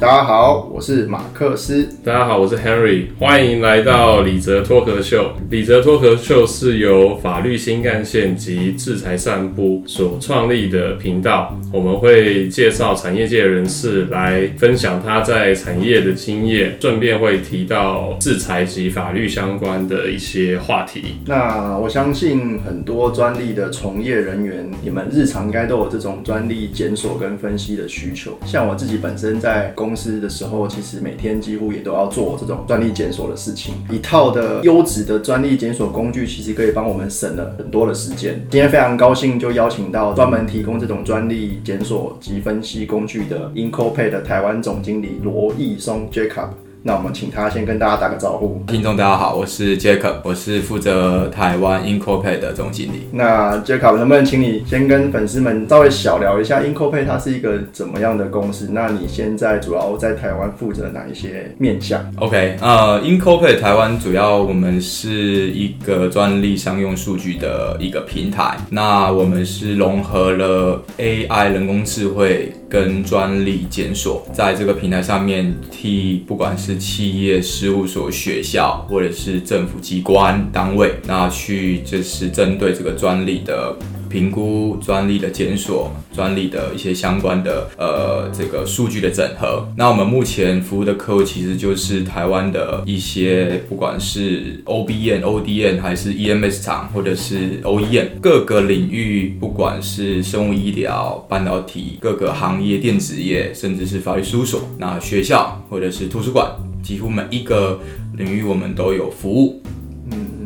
大家好，我是马克思。大家好，我是 Henry，欢迎来到李泽脱壳秀。李泽脱壳秀是由法律新干线及制裁散步所创立的频道，我们会介绍产业界人士来分享他在产业的经验，顺便会提到制裁及法律相关的一些话题。那我相信很多专利的从业人员，你们日常应该都有这种专利检索跟分析的需求。像我自己本身在公是的时候，其实每天几乎也都要做这种专利检索的事情。一套的优质的专利检索工具，其实可以帮我们省了很多的时间。今天非常高兴，就邀请到专门提供这种专利检索及分析工具的 IncoPay 的台湾总经理罗义松 Jacob。那我们请他先跟大家打个招呼。听众大家好，我是 Jacob，我是负责台湾 IncoPay 的总经理。那 Jacob 能不能请你先跟粉丝们稍微小聊一下 IncoPay 它是一个怎么样的公司？那你现在主要在台湾负责哪一些面向？OK，呃，IncoPay 台湾主要我们是一个专利商用数据的一个平台。那我们是融合了 AI 人工智慧跟专利检索，在这个平台上面替不管是企业事务所、学校或者是政府机关单位，那去就是针对这个专利的评估、专利的检索、专利的一些相关的呃这个数据的整合。那我们目前服务的客户其实就是台湾的一些不管是 OBN、ODN 还是 EMS 厂或者是 OEM 各个领域，不管是生物医疗、半导体各个行业、电子业，甚至是法律事务所，那学校或者是图书馆。几乎每一个领域我们都有服务。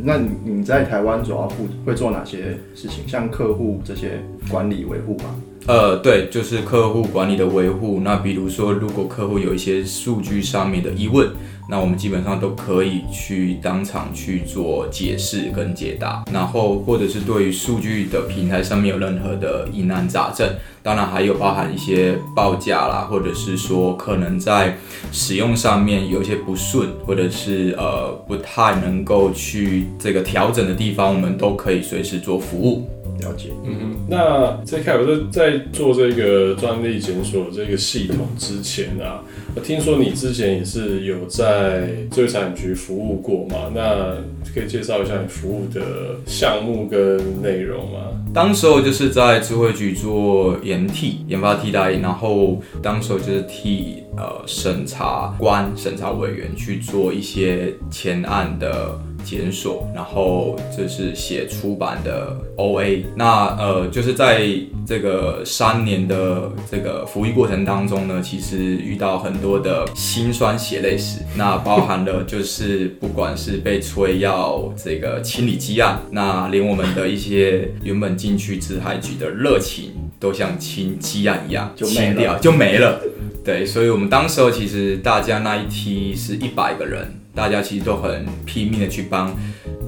那你你在台湾主要会做哪些事情？像客户这些管理维护吗？呃，对，就是客户管理的维护。那比如说，如果客户有一些数据上面的疑问。那我们基本上都可以去当场去做解释跟解答，然后或者是对于数据的平台上面有任何的疑难杂症，当然还有包含一些报价啦，或者是说可能在使用上面有一些不顺，或者是呃不太能够去这个调整的地方，我们都可以随时做服务。了解，嗯哼，那在开我在做这个专利检索这个系统之前啊，我听说你之前也是有在知识产局服务过嘛？那可以介绍一下你服务的项目跟内容吗？当时候就是在智慧局做研替研发替代，然后当时候就是替呃审查官、审查委员去做一些前案的。检索，然后就是写出版的 O A。那呃，就是在这个三年的这个服役过程当中呢，其实遇到很多的辛酸血泪史。那包含了就是不管是被催要这个清理积案，那连我们的一些原本进去自海局的热情，都像清积案一样就清掉就没了。对，所以我们当时候其实大家那一梯是一百个人。大家其实都很拼命的去帮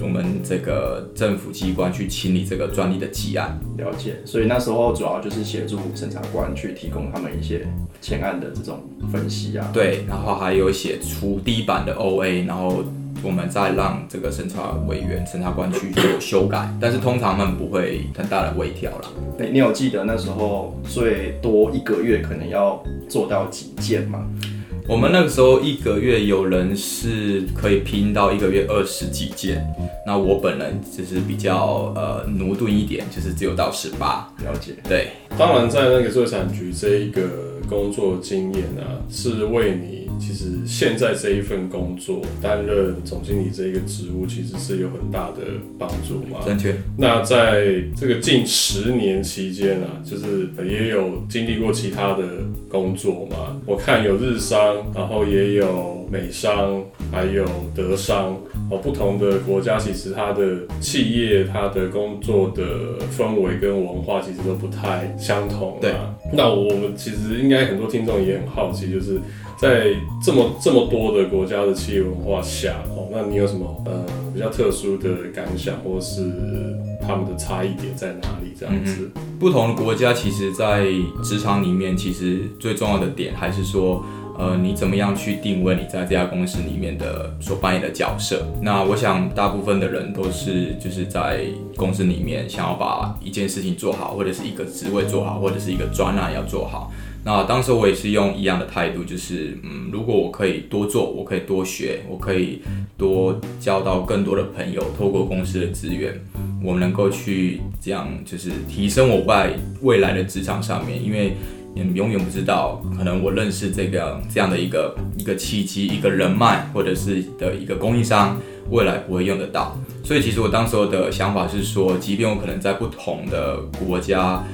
我们这个政府机关去清理这个专利的积案。了解，所以那时候主要就是协助审查官去提供他们一些前案的这种分析啊。对，然后还有写出第一版的 OA，然后我们再让这个审查委员、审查官去做修改。但是通常他们不会很大的微调了。你你有记得那时候最多一个月可能要做到几件吗？我们那个时候一个月有人是可以拼到一个月二十几件，那我本人就是比较呃奴钝一点，就是只有到十八。了解，对。当然，在那个做产局这一个工作经验啊，是为你。其实现在这一份工作担任总经理这一个职务，其实是有很大的帮助嘛。正确。那在这个近十年期间啊，就是也有经历过其他的工作嘛。我看有日商，然后也有美商，还有德商。哦，不同的国家其实它的企业、它的工作的氛围跟文化其实都不太相同。对。那我们其实应该很多听众也很好奇，就是。在这么这么多的国家的企业文化下，哦，那你有什么呃比较特殊的感想，或是他们的差异点在哪里？这样子，不同的国家其实，在职场里面，其实最重要的点还是说，呃，你怎么样去定位你在这家公司里面的所扮演的角色？那我想大部分的人都是就是在公司里面想要把一件事情做好，或者是一个职位做好，或者是一个专案要做好。那当时我也是用一样的态度，就是嗯，如果我可以多做，我可以多学，我可以多交到更多的朋友，透过公司的资源，我们能够去这样就是提升我在未来的职场上面，因为。你永远不知道，可能我认识这个这样的一个一个契机、一个人脉，或者是的一个供应商，未来不会用得到。所以其实我当时候的想法是说，即便我可能在不同的国家、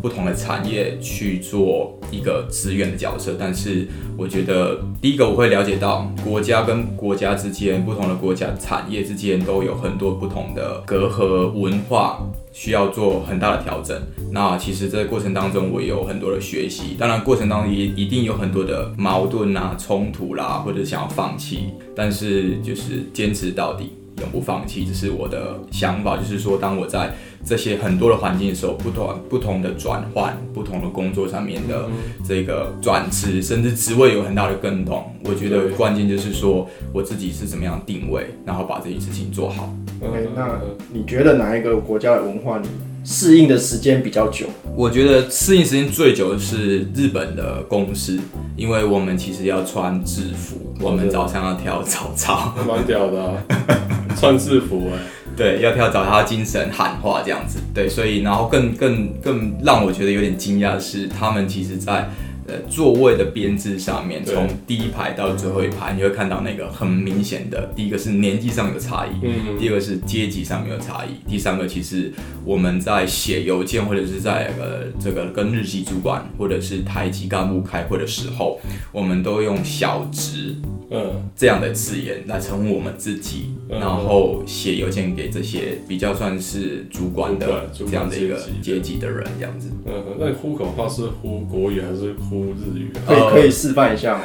不同的产业去做一个资源的角色，但是我觉得第一个我会了解到，国家跟国家之间、不同的国家产业之间都有很多不同的隔阂文化。需要做很大的调整。那其实，这个过程当中，我也有很多的学习。当然，过程当中也一定有很多的矛盾啊、冲突啦，或者想要放弃。但是，就是坚持到底，永不放弃，这是我的想法。就是说，当我在这些很多的环境的时候，不同不同的转换，不同的工作上面的这个转职，甚至职位有很大的更动。我觉得关键就是说，我自己是怎么样定位，然后把这件事情做好。OK，那你觉得哪一个国家的文化你适应的时间比较久？我觉得适应时间最久的是日本的公司，因为我们其实要穿制服，我们早上要跳早操，蛮屌的，穿制服哎。对，要跳早操精神喊话这样子，对，所以然后更更更让我觉得有点惊讶的是，他们其实在呃座位的编制上面，从第一排到最后一排，你会看到那个很明显的，第一个是年纪上有差异，嗯，第二个是阶级上面有差异，第三个其实我们在写邮件或者是在呃这个跟日系主管或者是台级干部开会的时候，我们都用小职。嗯，这样的字眼来称呼我们自己，然后写邮件给这些比较算是主管的这样的一个阶级的人，这样子。嗯，那你呼口号是呼国语还是呼日语？可以可以示范一下吗？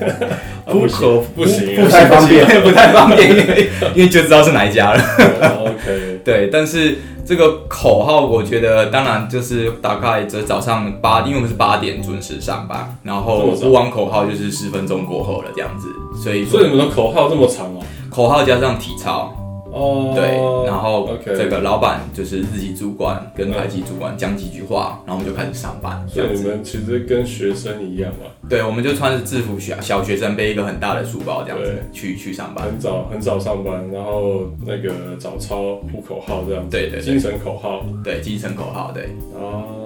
呼口不行，不太方便，不太方便，因为 因为就知道是哪一家了。OK，对，但是。这个口号，我觉得当然就是大概在早上八，因为我们是八点准时上班，然后呼完口号就是十分钟过后了这样子，所以所以你们的口号这么长哦？口号加上体操。哦，对，然后这个老板就是日籍主管跟排级主管讲几句话，然后我们就开始上班。所以你们其实跟学生一样嘛？对，我们就穿着制服，小小学生背一个很大的书包这样子去去上班。很早很早上班，然后那个早操呼口号这样。对对，精神口号。对，精神口号，对。哦。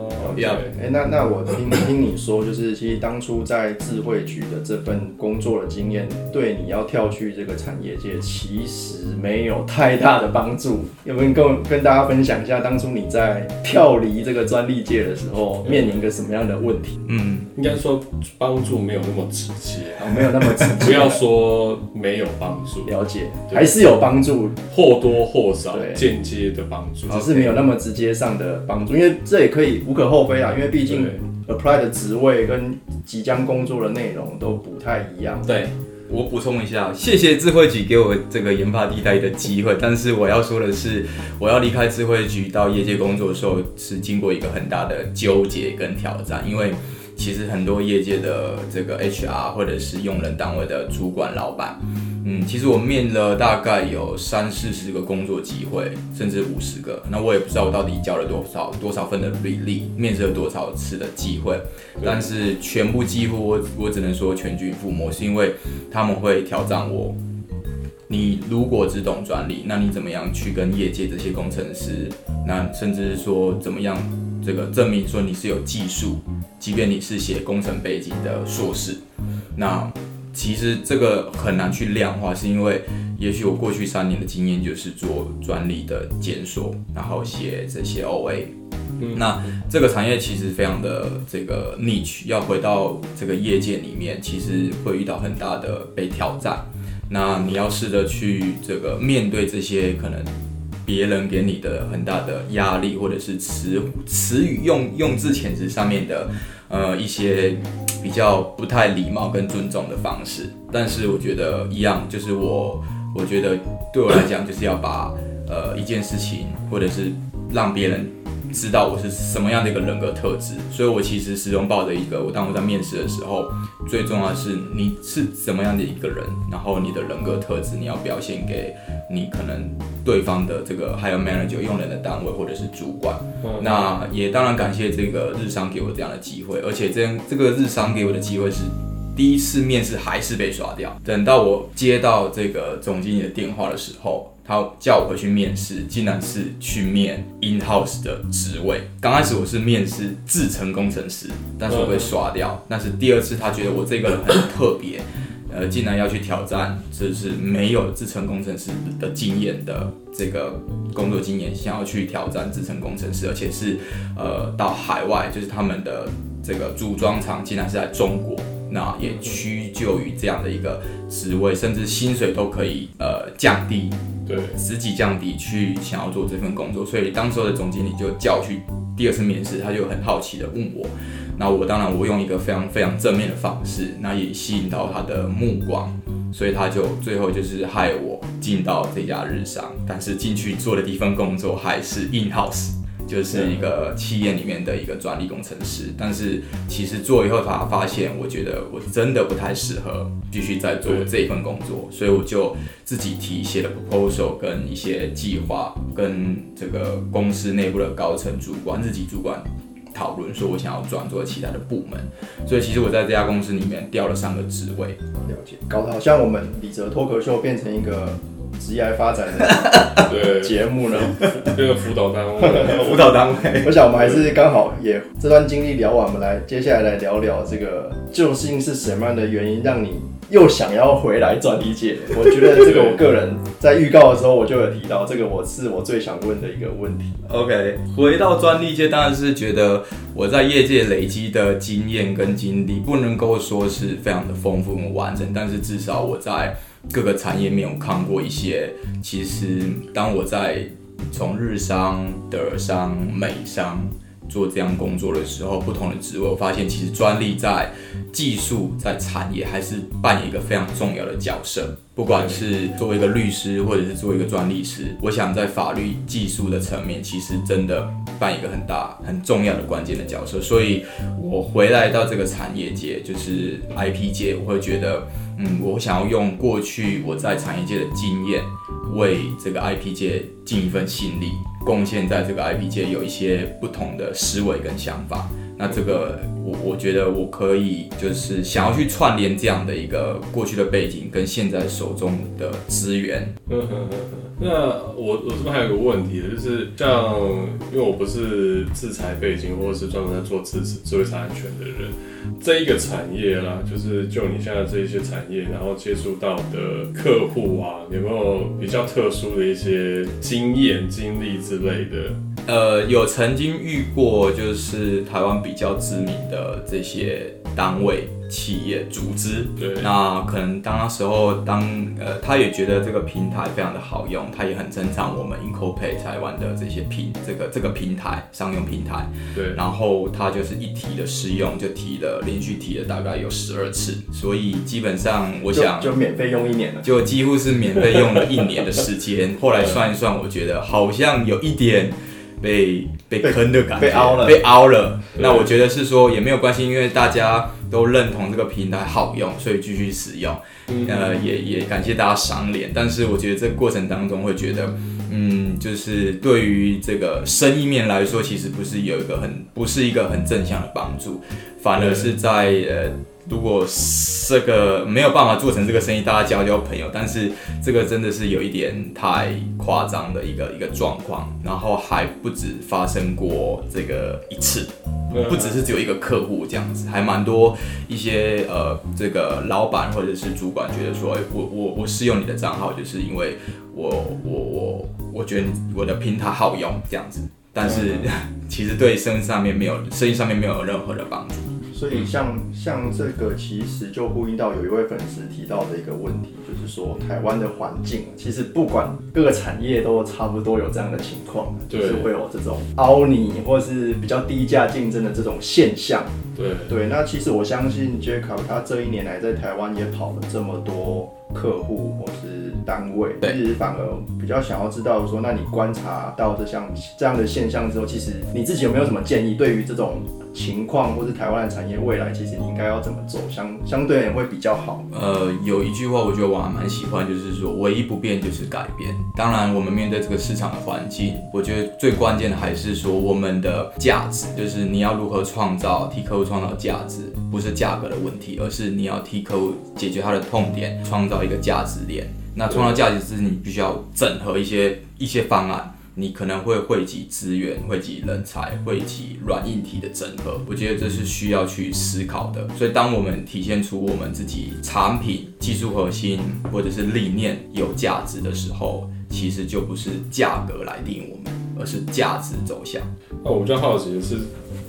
哎，那那我听 听你说，就是其实当初在智慧局的这份工作的经验，对你要跳去这个产业界，其实没有太大的帮助。有没有跟跟大家分享一下，当初你在跳离这个专利界的时候，面临个什么样的问题？嗯，应该说帮助没有那么直接，没有那么直接。不要说没有帮助，了解，还是有帮助，或多或少，间接的帮助，只是没有那么直接上的帮助，因为这也可以无可厚。非啊，因为毕竟 apply 的职位跟即将工作的内容都不太一样。对我补充一下，谢谢智慧局给我这个研发地带的机会。但是我要说的是，我要离开智慧局到业界工作的时候，是经过一个很大的纠结跟挑战，因为其实很多业界的这个 HR 或者是用人单位的主管老板。嗯，其实我面了大概有三四十个工作机会，甚至五十个。那我也不知道我到底交了多少多少份的履历，面试了多少次的机会。但是全部几乎我我只能说全军覆没，是因为他们会挑战我。你如果只懂专利，那你怎么样去跟业界这些工程师，那甚至是说怎么样这个证明说你是有技术，即便你是写工程背景的硕士，那。其实这个很难去量化，是因为也许我过去三年的经验就是做专利的检索，然后写这些 OA。那这个产业其实非常的这个 niche，要回到这个业界里面，其实会遇到很大的被挑战。那你要试着去这个面对这些可能别人给你的很大的压力，或者是词词语用用字遣词上面的呃一些。比较不太礼貌跟尊重的方式，但是我觉得一样，就是我我觉得对我来讲，就是要把呃一件事情，或者是让别人知道我是什么样的一个人格特质，所以我其实始终抱着一个，我当我在面试的时候，最重要的是你是怎么样的一个人，然后你的人格特质你要表现给你可能对方的这个还有 manager 用人的单位或者是主管。那也当然感谢这个日商给我这样的机会，而且这这个日商给我的机会是。第一次面试还是被刷掉。等到我接到这个总经理的电话的时候，他叫我回去面试，竟然是去面 in house 的职位。刚开始我是面试制程工程师，但是我被刷掉。但是第二次他觉得我这个人很特别，呃，竟然要去挑战，就是没有制程工程师的经验的这个工作经验，想要去挑战制程工程师，而且是呃到海外，就是他们的这个组装厂竟然是在中国。那也屈就于这样的一个职位，甚至薪水都可以呃降低，对，自己降低去想要做这份工作。所以当时候的总经理就叫我去第二次面试，他就很好奇的问我，那我当然我用一个非常非常正面的方式，那也吸引到他的目光，所以他就最后就是害我进到这家日商，但是进去做的第一份工作还是 in house。就是一个企业里面的一个专利工程师，但是其实做以后才发现，我觉得我真的不太适合继续在做这一份工作，所以我就自己提写了 proposal 跟一些计划，跟这个公司内部的高层主管、自己主管讨论，说我想要转做其他的部门，所以其实我在这家公司里面调了三个职位。了解，搞得好像我们李哲脱口秀变成一个。职业发展的 节目呢？这个辅导单位，辅导单位。我想我们还是刚好也这段经历聊完，我们来接下来来聊聊这个究竟是什么样的原因让你又想要回来转理解？我觉得这个我个人在预告的时候我就有提到，这个我是我最想问的一个问题。OK，回到专利界，当然是觉得我在业界累积的经验跟经历不能够说是非常的丰富和完整，但是至少我在。各个产业面有看过一些，其实当我在从日商、德商、美商做这样工作的时候，不同的职位，我发现其实专利在技术、在产业还是扮演一个非常重要的角色。不管是作为一个律师，或者是作为一个专利师，我想在法律技术的层面，其实真的扮演一个很大、很重要的关键的角色。所以我回来到这个产业界，就是 IP 界，我会觉得。嗯，我想要用过去我在产业界的经验，为这个 IP 界尽一份心力，贡献在这个 IP 界有一些不同的思维跟想法。那这个我我觉得我可以就是想要去串联这样的一个过去的背景跟现在手中的资源。那我我这边还有个问题，就是像因为我不是制裁背景，或者是专门在做智智慧财产权的人。这一个产业啦，就是就你现在这一些产业，然后接触到的客户啊，有没有比较特殊的一些经验、经历之类的？呃，有曾经遇过，就是台湾比较知名的这些单位。企业组织，对，那可能当那时候，当呃，他也觉得这个平台非常的好用，他也很珍藏我们 IncoPay 台湾的这些平这个这个平台商用平台，对，然后他就是一提的试用就提了，连续提了大概有十二次，所以基本上我想就免费用一年了，就几乎是免费用了一年的时间，后来算一算，我觉得好像有一点。被被坑的感觉，被凹了，被凹了。那我觉得是说也没有关系，因为大家都认同这个平台好用，所以继续使用。呃，也也感谢大家赏脸。但是我觉得这过程当中会觉得，嗯，就是对于这个生意面来说，其实不是有一个很不是一个很正向的帮助，反而是在呃。如果这个没有办法做成这个生意，大家交交朋友，但是这个真的是有一点太夸张的一个一个状况，然后还不止发生过这个一次，不只是只有一个客户这样子，还蛮多一些呃这个老板或者是主管觉得说，哎，我我我试用你的账号，就是因为我我我我觉得我的平台好用这样子，但是 其实对生意上面没有生意上面没有任何的帮助。所以像像这个，其实就呼应到有一位粉丝提到的一个问题，就是说台湾的环境，其实不管各个产业都差不多有这样的情况，就是会有这种凹你或是比较低价竞争的这种现象。对。对，那其实我相信 Jacob 他这一年来在台湾也跑了这么多客户或是单位，对其实反而比较想要知道说，那你观察到这项这样的现象之后，其实你自己有没有什么建议？对于这种情况或是台湾的产业未来，其实你应该要怎么走，相相对而言会比较好。呃，有一句话我觉得我还蛮喜欢，就是说唯一不变就是改变。当然，我们面对这个市场的环境，我觉得最关键的还是说我们的价值，就是你要如何创造替客户创造价值，不是价格的问题，而是你要替客户解决他的痛点，创造一个价值链。那创造价值是你必须要整合一些一些方案。你可能会汇集资源、汇集人才、汇集软硬体的整合，我觉得这是需要去思考的。所以，当我们体现出我们自己产品技术核心或者是理念有价值的时候，其实就不是价格来定我们，而是价值走向。那我比较好奇的是，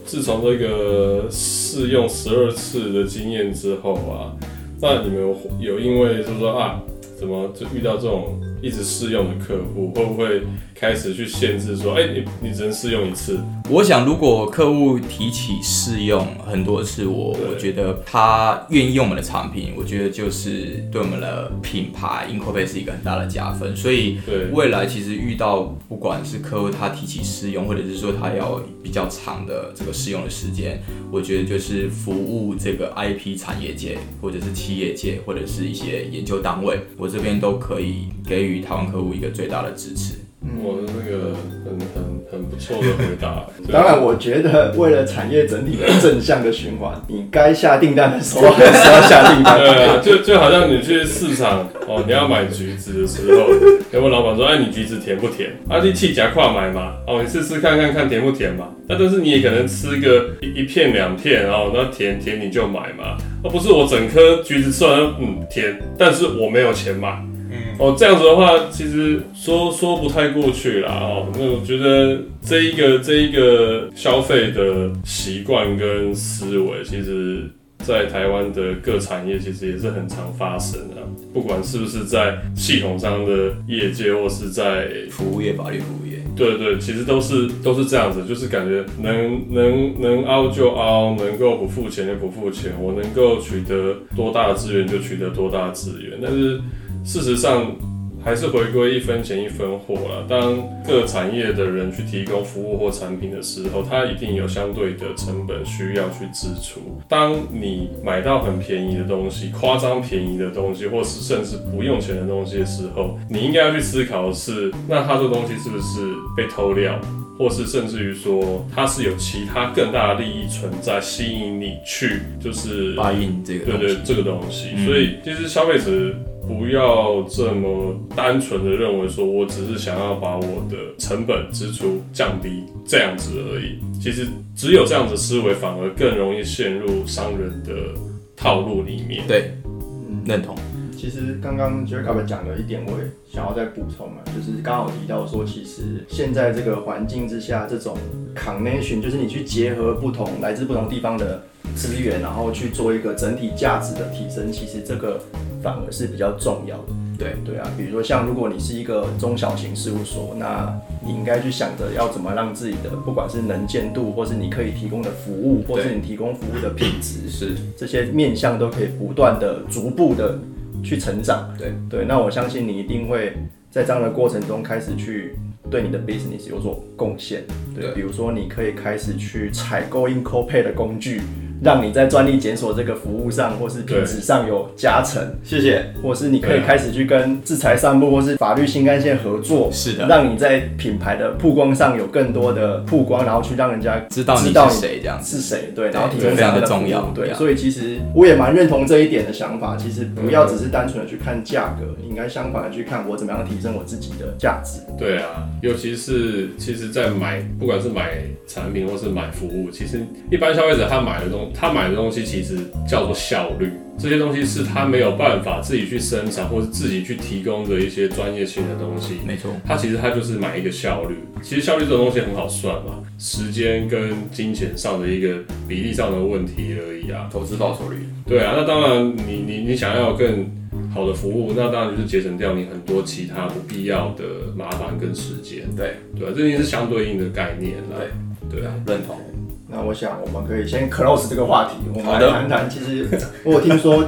自从这个试用十二次的经验之后啊，那你们有有因为就是说啊，怎么就遇到这种一直试用的客户，会不会开始去限制说，哎、你你只能试用一次？我想，如果客户提起试用很多次，我我觉得他愿意用我们的产品，我觉得就是对我们的品牌 Incopay 是一个很大的加分。所以对未来其实遇到不管是客户他提起试用，或者是说他要比较长的这个试用的时间，我觉得就是服务这个 IP 产业界，或者是企业界，或者是一些研究单位，我这边都可以给予台湾客户一个最大的支持。我的那个很很很不错的回答。当然，我觉得为了产业整体的正向的循环，你该下订单的时候还是要下订单。对啊，就就好像你去市场哦，你要买橘子的时候，有问老板说，哎，你橘子甜不甜？啊，你气夹跨买嘛，哦，你试试看看看甜不甜嘛。那但是你也可能吃个一一片两片，然后那甜甜你就买嘛，而不是我整颗橘子吃完嗯甜，但是我没有钱买。哦，这样子的话，其实说说不太过去啦。哦，那我觉得这一个这一个消费的习惯跟思维，其实在台湾的各产业其实也是很常发生的，不管是不是在系统上的业界，或是在服务业、法律服务业。对对，其实都是都是这样子，就是感觉能能能凹就凹，能够不付钱就不付钱，我能够取得多大的资源就取得多大的资源，但是事实上还是回归一分钱一分货了。当各产业的人去提供服务或产品的时候，它一定有相对的成本需要去支出。当你买到很便宜的东西、夸张便宜的东西，或是甚至不用钱的东西的时候，你应该要去思考的是，那它这个东西是不是被偷料？或是甚至于说，它是有其他更大的利益存在，吸引你去，就是发印这个对对，这个东西。嗯所以其实消费者不要这么单纯的认为说我只是想要把我的成本支出降低这样子而已。其实只有这样子思维，反而更容易陷入商人的套路里面。对，认同。其实刚刚 Jacob 讲的一点，我也想要再补充啊，就是刚好提到说，其实现在这个环境之下，这种 connection 就是你去结合不同来自不同地方的资源，然后去做一个整体价值的提升，其实这个反而是比较重要的。对对啊，比如说像如果你是一个中小型事务所，那你应该去想着要怎么让自己的不管是能见度，或是你可以提供的服务，或是你提供服务的品质，是，这些面向都可以不断的、逐步的去成长。对对，那我相信你一定会在这样的过程中开始去对你的 business 有所贡献。对，对比如说你可以开始去采购 IncoPay 的工具，让你在专利检索这个服务上或是品质上有加成。谢谢。或是你可以开始去跟制裁散布或是法律新干线合作，是的让你在品牌的曝光上有更多的曝光，然后去让人家知道你知道是谁这样子。是谁，对，然后提供非常的这样重要对，所以其实我也蛮认同这一点的想法。其实不要只是单纯的去看价格，应该相反的去看我怎么样提升我自己的价值。对啊，尤其是其实，在买不管是买产品或是买服务，其实一般消费者他买的东他买的东西其实叫做效率，这些东西是他没有办法自己去生产或者自己去提供的一些专业性的东西。没错，他其实他就是买一个效率，其实效率这种东西很好算嘛，时间跟金钱上的一个比例上的问题而已啊。投资报酬率。对啊，那当然你，你你想要更好的服务，那当然就是节省掉你很多其他不必要的麻烦跟时间。对对啊，这已经是相对应的概念了。对啊，认同。那我想我们可以先 close 这个话题，我们来谈谈。其实我有听说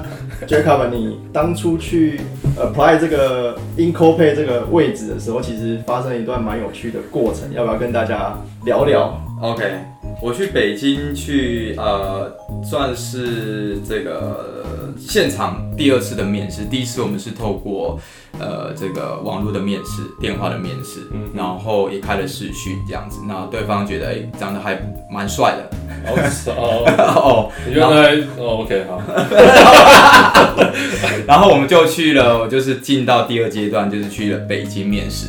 Jacob 你当初去 apply 这个 IncoPay 这个位置的时候，其实发生一段蛮有趣的过程，要不要跟大家聊聊？OK，我去北京去呃，算是这个呃现场第二次的面试。第一次我们是透过呃这个网络的面试、电话的面试，嗯然后也开了视讯这样子。那对方觉得哎、长得还蛮帅的哦，哦，你原来哦，OK，好，然后我们就去了，就是进到第二阶段，就是去了北京面试。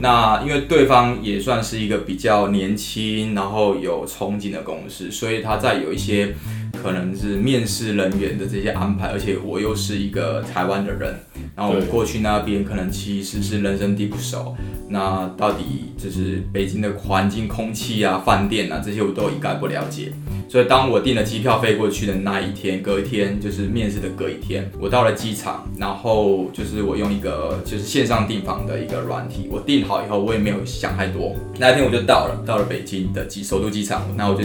那因为对方也算是一个比较年轻，然后有憧憬的公司，所以他在有一些可能是面试人员的这些安排，而且我又是一个台湾的人，然后我过去那边可能其实是人生地不熟，那到底就是北京的环境、空气啊、饭店啊这些我都一概不了解。所以当我订了机票飞过去的那一天，隔一天就是面试的隔一天，我到了机场，然后就是我用一个就是线上订房的一个软体，我订好以后，我也没有想太多，那一天我就到了，到了北京的机首都机场，那我就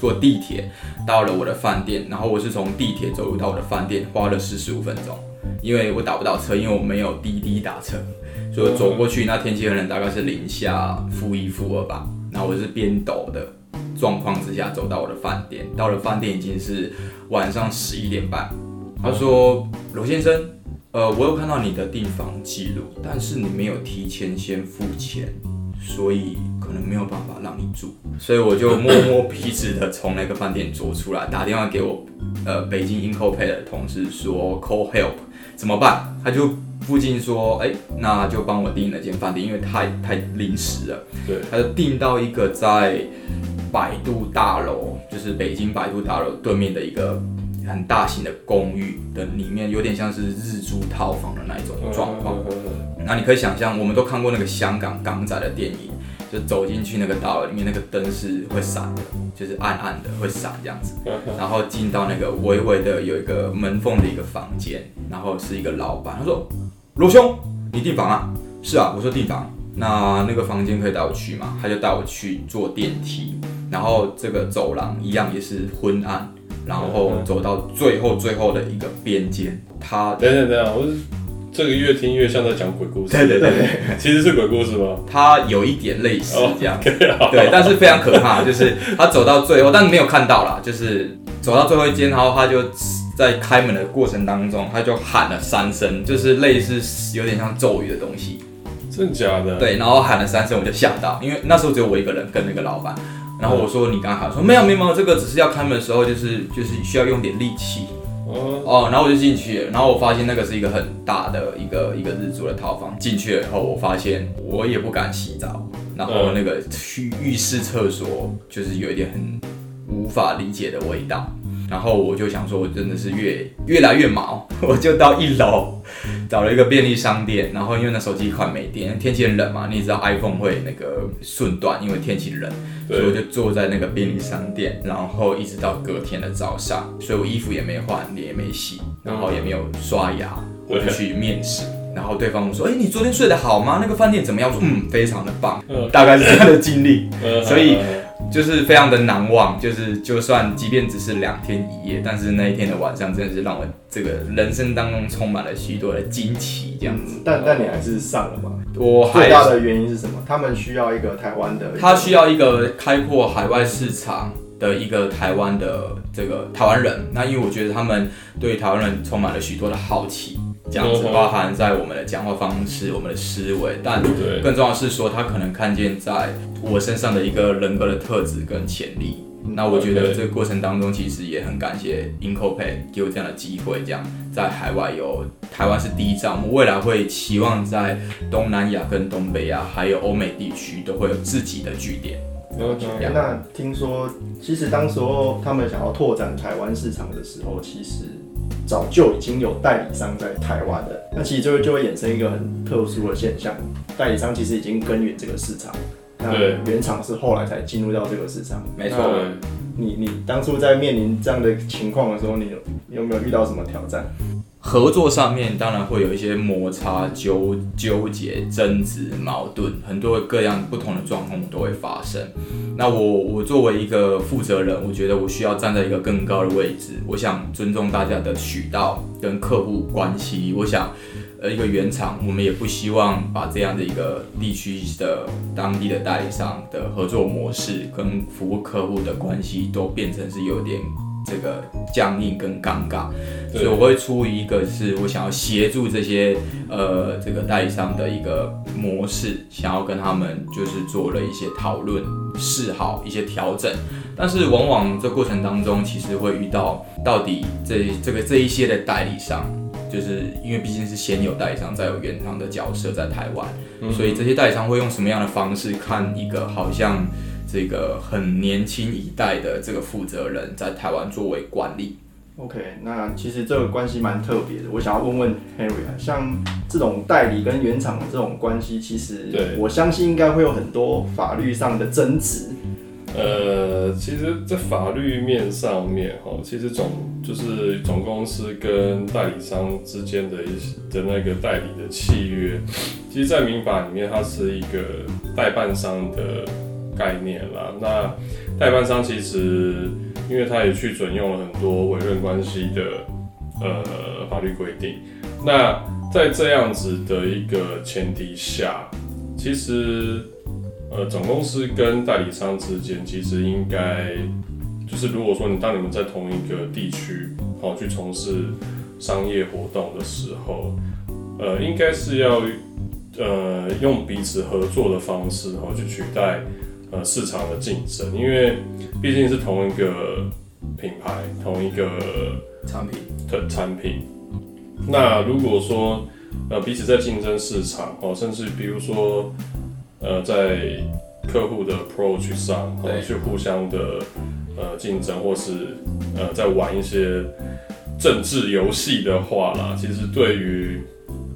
坐地铁到了我的饭店，然后我是从地铁走路到我的饭店，花了四十五分钟，因为我打不到车，因为我没有滴滴打车，所以走过去，那天气很冷，大概是零下负一负二吧，然后我是边抖的。状况之下走到我的饭店，到了饭店已经是晚上十一点半。他说：“罗先生，呃，我有看到你的订房记录，但是你没有提前先付钱，所以可能没有办法让你住。”所以我就摸摸鼻子的从那个饭店走出来，打电话给我呃北京 IncoPay 的同事说 call help 怎么办？他就附近说：“哎、那就帮我订了间饭店，因为太太临时了。”对，他就订到一个在百度大楼，就是北京百度大楼对面的一个很大型的公寓的里面，有点像是日租套房的那一种状况。那你可以想象，我们都看过那个香港港仔的电影，就走进去那个大楼里面，那个灯是会闪的，就是暗暗的会闪这样子。然后进到那个微微的有一个门缝的一个房间，然后是一个老板，他说：“罗兄，你订房啊？”“是啊。”我说订房。那那个房间可以带我去吗？他就带我去坐电梯，然后这个走廊一样也是昏暗，然后走到最后最后的一个边间，他等等等等，我是这个越听越像在讲鬼故事。对对对，其实是鬼故事吗？它有一点类似这样。对，但是非常可怕，就是他走到最后，但没有看到啦，就是走到最后一间，然后他就在开门的过程当中，他就喊了三声，就是类似有点像咒语的东西，真的假的？，对，然后喊了三声，我就吓到，因为那时候只有我一个人跟那个老板，然后我说你刚刚喊，说没有没有没有，这个只是要开门的时候，就是就是需要用点力气哦，哦，然后我就进去了，然后我发现那个是一个很大的一个一个日租的套房，进去了以后，我发现我也不敢洗澡，然后那个去浴室厕所就是有一点很无法理解的味道。然后我就想说，我真的是越越来越毛，我就到一楼找了一个便利商店，然后因为那手机快没电，天气很冷嘛，你也知道 iPhone 会那个瞬断，因为天气冷，所以我，就坐在那个便利商店，然后一直到隔天的早上，所以我衣服也没换，脸也没洗，然后也没有刷牙，我就去面试。然后对方问说：“哎、你昨天睡得好吗？那个饭店怎么样？”我说：“嗯，非常的棒。”嗯大概是这样的经历，嗯 所以嗯就是非常的难忘。就是就算即便只是两天一夜，但是那一天的晚上真的是让我这个人生当中充满了许多的惊奇。这样子，但但你还是上了嘛？我还最大的原因是什么？他们需要一个台湾的，他需要一个开阔海外市场的一个台湾的这个台湾人。那因为我觉得他们对台湾人充满了许多的好奇，这样子包含在我们的讲话方式、我们的思维，但，更重要的是说，他可能看见在我身上的一个人格的特质跟潜力。那我觉得这个过程当中，其实也很感谢 IncoPay 给我这样的机会，这样在海外有台湾是第一站，我们未来会期望在东南亚跟东北亚还有欧美地区都会有自己的据点。嗯哎那听说，其实当时候他们想要拓展台湾市场的时候，其实早就已经有代理商在台湾的。那其实就会就会衍生一个很特殊的现象，代理商其实已经耕耘这个市场，那原厂是后来才进入到这个市场。没错，你你当初在面临这样的情况的时候，你有你有没有遇到什么挑战？合作上面当然会有一些摩擦、纠纠结、争执、矛盾，很多各样不同的状况都会发生。那我我作为一个负责人，我觉得我需要站在一个更高的位置，我想尊重大家的渠道跟客户关系。我想，呃，一个原厂，我们也不希望把这样的一个地区的当地的代理商的合作模式跟服务客户的关系都变成是有点。这个僵硬跟尴尬，所以我会出一个是我想要协助这些呃这个代理商的一个模式，想要跟他们就是做了一些讨论、示好、一些调整。但是往往这过程当中，其实会遇到到底这这个这一些的代理商，就是因为毕竟是先有代理商，再有原厂的角色在台湾，所以这些代理商会用什么样的方式看一个好像。这个很年轻一代的这个负责人，在台湾作为管理。OK，那其实这个关系蛮特别的。我想要问问 Henry 啊，像这种代理跟原厂的这种关系，其实我相信应该会有很多法律上的争执。呃，其实，在法律面上面，哈，其实总就是总公司跟代理商之间的一些的那个代理的契约，其实，在民法里面，它是一个代办商的。概念啦，那代办商其实，因为他也去准用了很多委任关系的呃法律规定，那在这样子的一个前提下，其实呃总公司跟代理商之间，其实应该就是如果说你当你们在同一个地区好去从事商业活动的时候，呃应该是要呃用彼此合作的方式好去取代。呃，市场的竞争，因为毕竟是同一个品牌、同一个产品的产品。那如果说呃彼此在竞争市场哦，甚至比如说呃在客户的 approach 上，去互相的呃竞争，或是呃在玩一些政治游戏的话啦，其实对于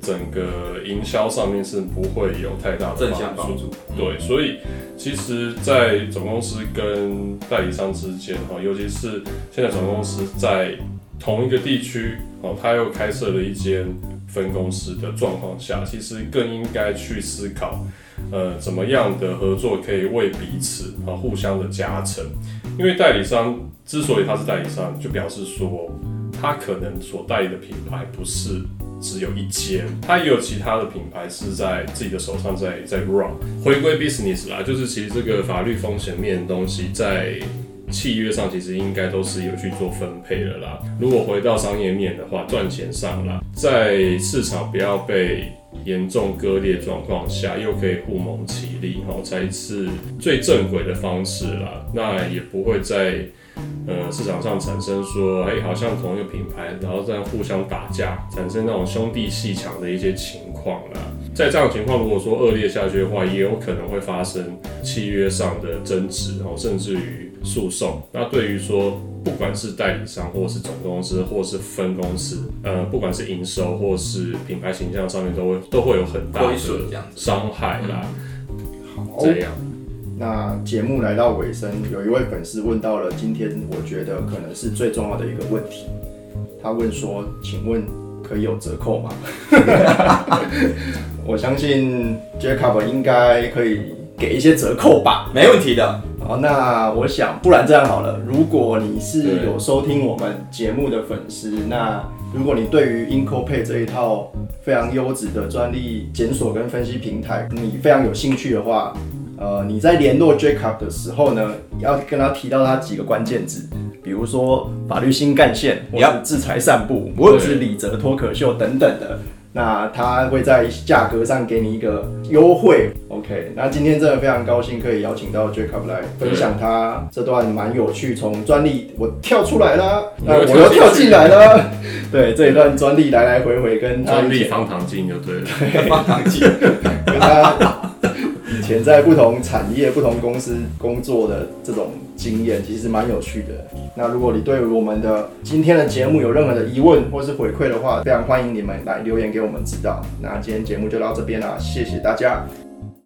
整个营销上面是不会有太大的正向帮助。对，所以其实，在总公司跟代理商之间，哈，尤其是现在总公司在同一个地区，哦，他又开设了一间分公司的状况下，其实更应该去思考，呃，怎么样的合作可以为彼此啊互相的加成。因为代理商之所以他是代理商，就表示说他可能所代理的品牌不是。只有一间，它也有其他的品牌是在自己的手上在在 run，回归 business 啦，就是其实这个法律风险面的东西在契约上其实应该都是有去做分配的啦。如果回到商业面的话，赚钱上啦，在市场不要被严重割裂状况下，又可以互蒙其利，哈，才是最正轨的方式啦。那也不会在。呃，市场上产生说，哎，好像同一个品牌，然后这样互相打架，产生那种兄弟戏强的一些情况啦。在这样情况，如果说恶劣下去的话，也有可能会发生契约上的争执，然后甚至于诉讼。那对于说，不管是代理商，或是总公司，或是分公司，呃，不管是营收或是品牌形象上面，都会都会有很大的伤害啦。好，这样。那节目来到尾声，有一位粉丝问到了今天我觉得可能是最重要的一个问题。他问说：“请问可以有折扣吗？” 我相信 Jacob 应该可以给一些折扣吧？没问题的。好，那我想，不然这样好了，如果你是有收听我们节目的粉丝，那如果你对于 IncoPay 这一套非常优质的专利检索跟分析平台，你非常有兴趣的话。呃，你在联络 Jacob 的时候呢，要跟他提到他几个关键字，比如说法律新干线，或是制裁散布，或者是李泽脱口秀等等的，那他会在价格上给你一个优惠。OK，那今天真的非常高兴可以邀请到 Jacob 来分享他这段蛮有趣，从专利我跳出来了，那我又跳进来了，对这一段专利来来回回跟专利方糖镜就对了，方糖镜 跟他。以前在不同产业、不同公司工作的这种经验，其实蛮有趣的。那如果你对我们的今天的节目有任何的疑问或是回馈的话，非常欢迎你们来留言给我们指导。那今天节目就到这边啦，谢谢大家。